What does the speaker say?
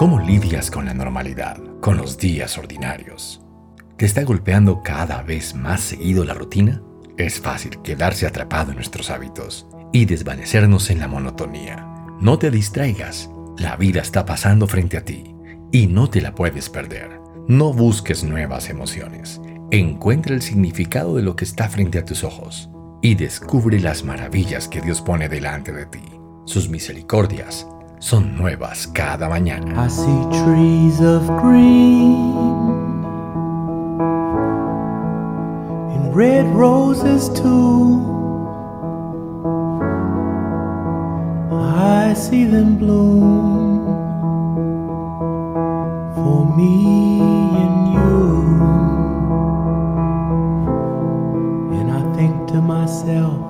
¿Cómo lidias con la normalidad, con los días ordinarios? ¿Te está golpeando cada vez más seguido la rutina? Es fácil quedarse atrapado en nuestros hábitos y desvanecernos en la monotonía. No te distraigas, la vida está pasando frente a ti y no te la puedes perder. No busques nuevas emociones. Encuentra el significado de lo que está frente a tus ojos y descubre las maravillas que Dios pone delante de ti. Sus misericordias son nuevas cada mañana. I see trees of green and red roses too. I see them bloom for me and you. And I think to myself,